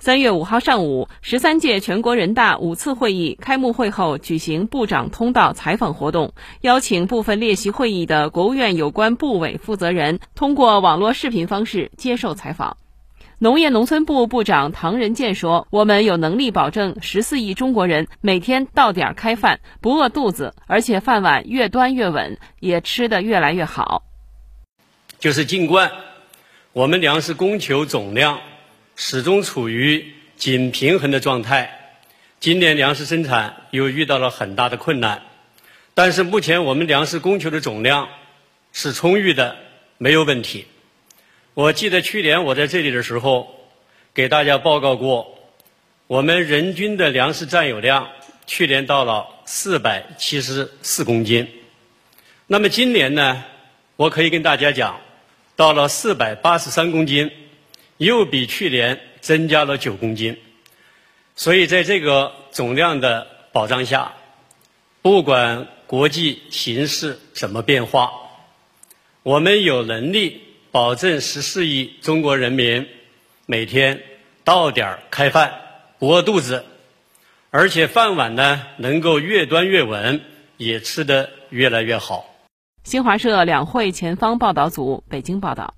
三月五号上午，十三届全国人大五次会议开幕会后举行部长通道采访活动，邀请部分列席会议的国务院有关部委负责人通过网络视频方式接受采访。农业农村部部长唐仁健说：“我们有能力保证十四亿中国人每天到点开饭，不饿肚子，而且饭碗越端越稳，也吃得越来越好。就是尽管我们粮食供求总量。”始终处于紧平衡的状态。今年粮食生产又遇到了很大的困难，但是目前我们粮食供求的总量是充裕的，没有问题。我记得去年我在这里的时候，给大家报告过，我们人均的粮食占有量去年到了四百七十四公斤。那么今年呢，我可以跟大家讲，到了四百八十三公斤。又比去年增加了九公斤，所以在这个总量的保障下，不管国际形势怎么变化，我们有能力保证十四亿中国人民每天到点儿开饭，不饿肚子，而且饭碗呢能够越端越稳，也吃得越来越好。新华社两会前方报道组北京报道。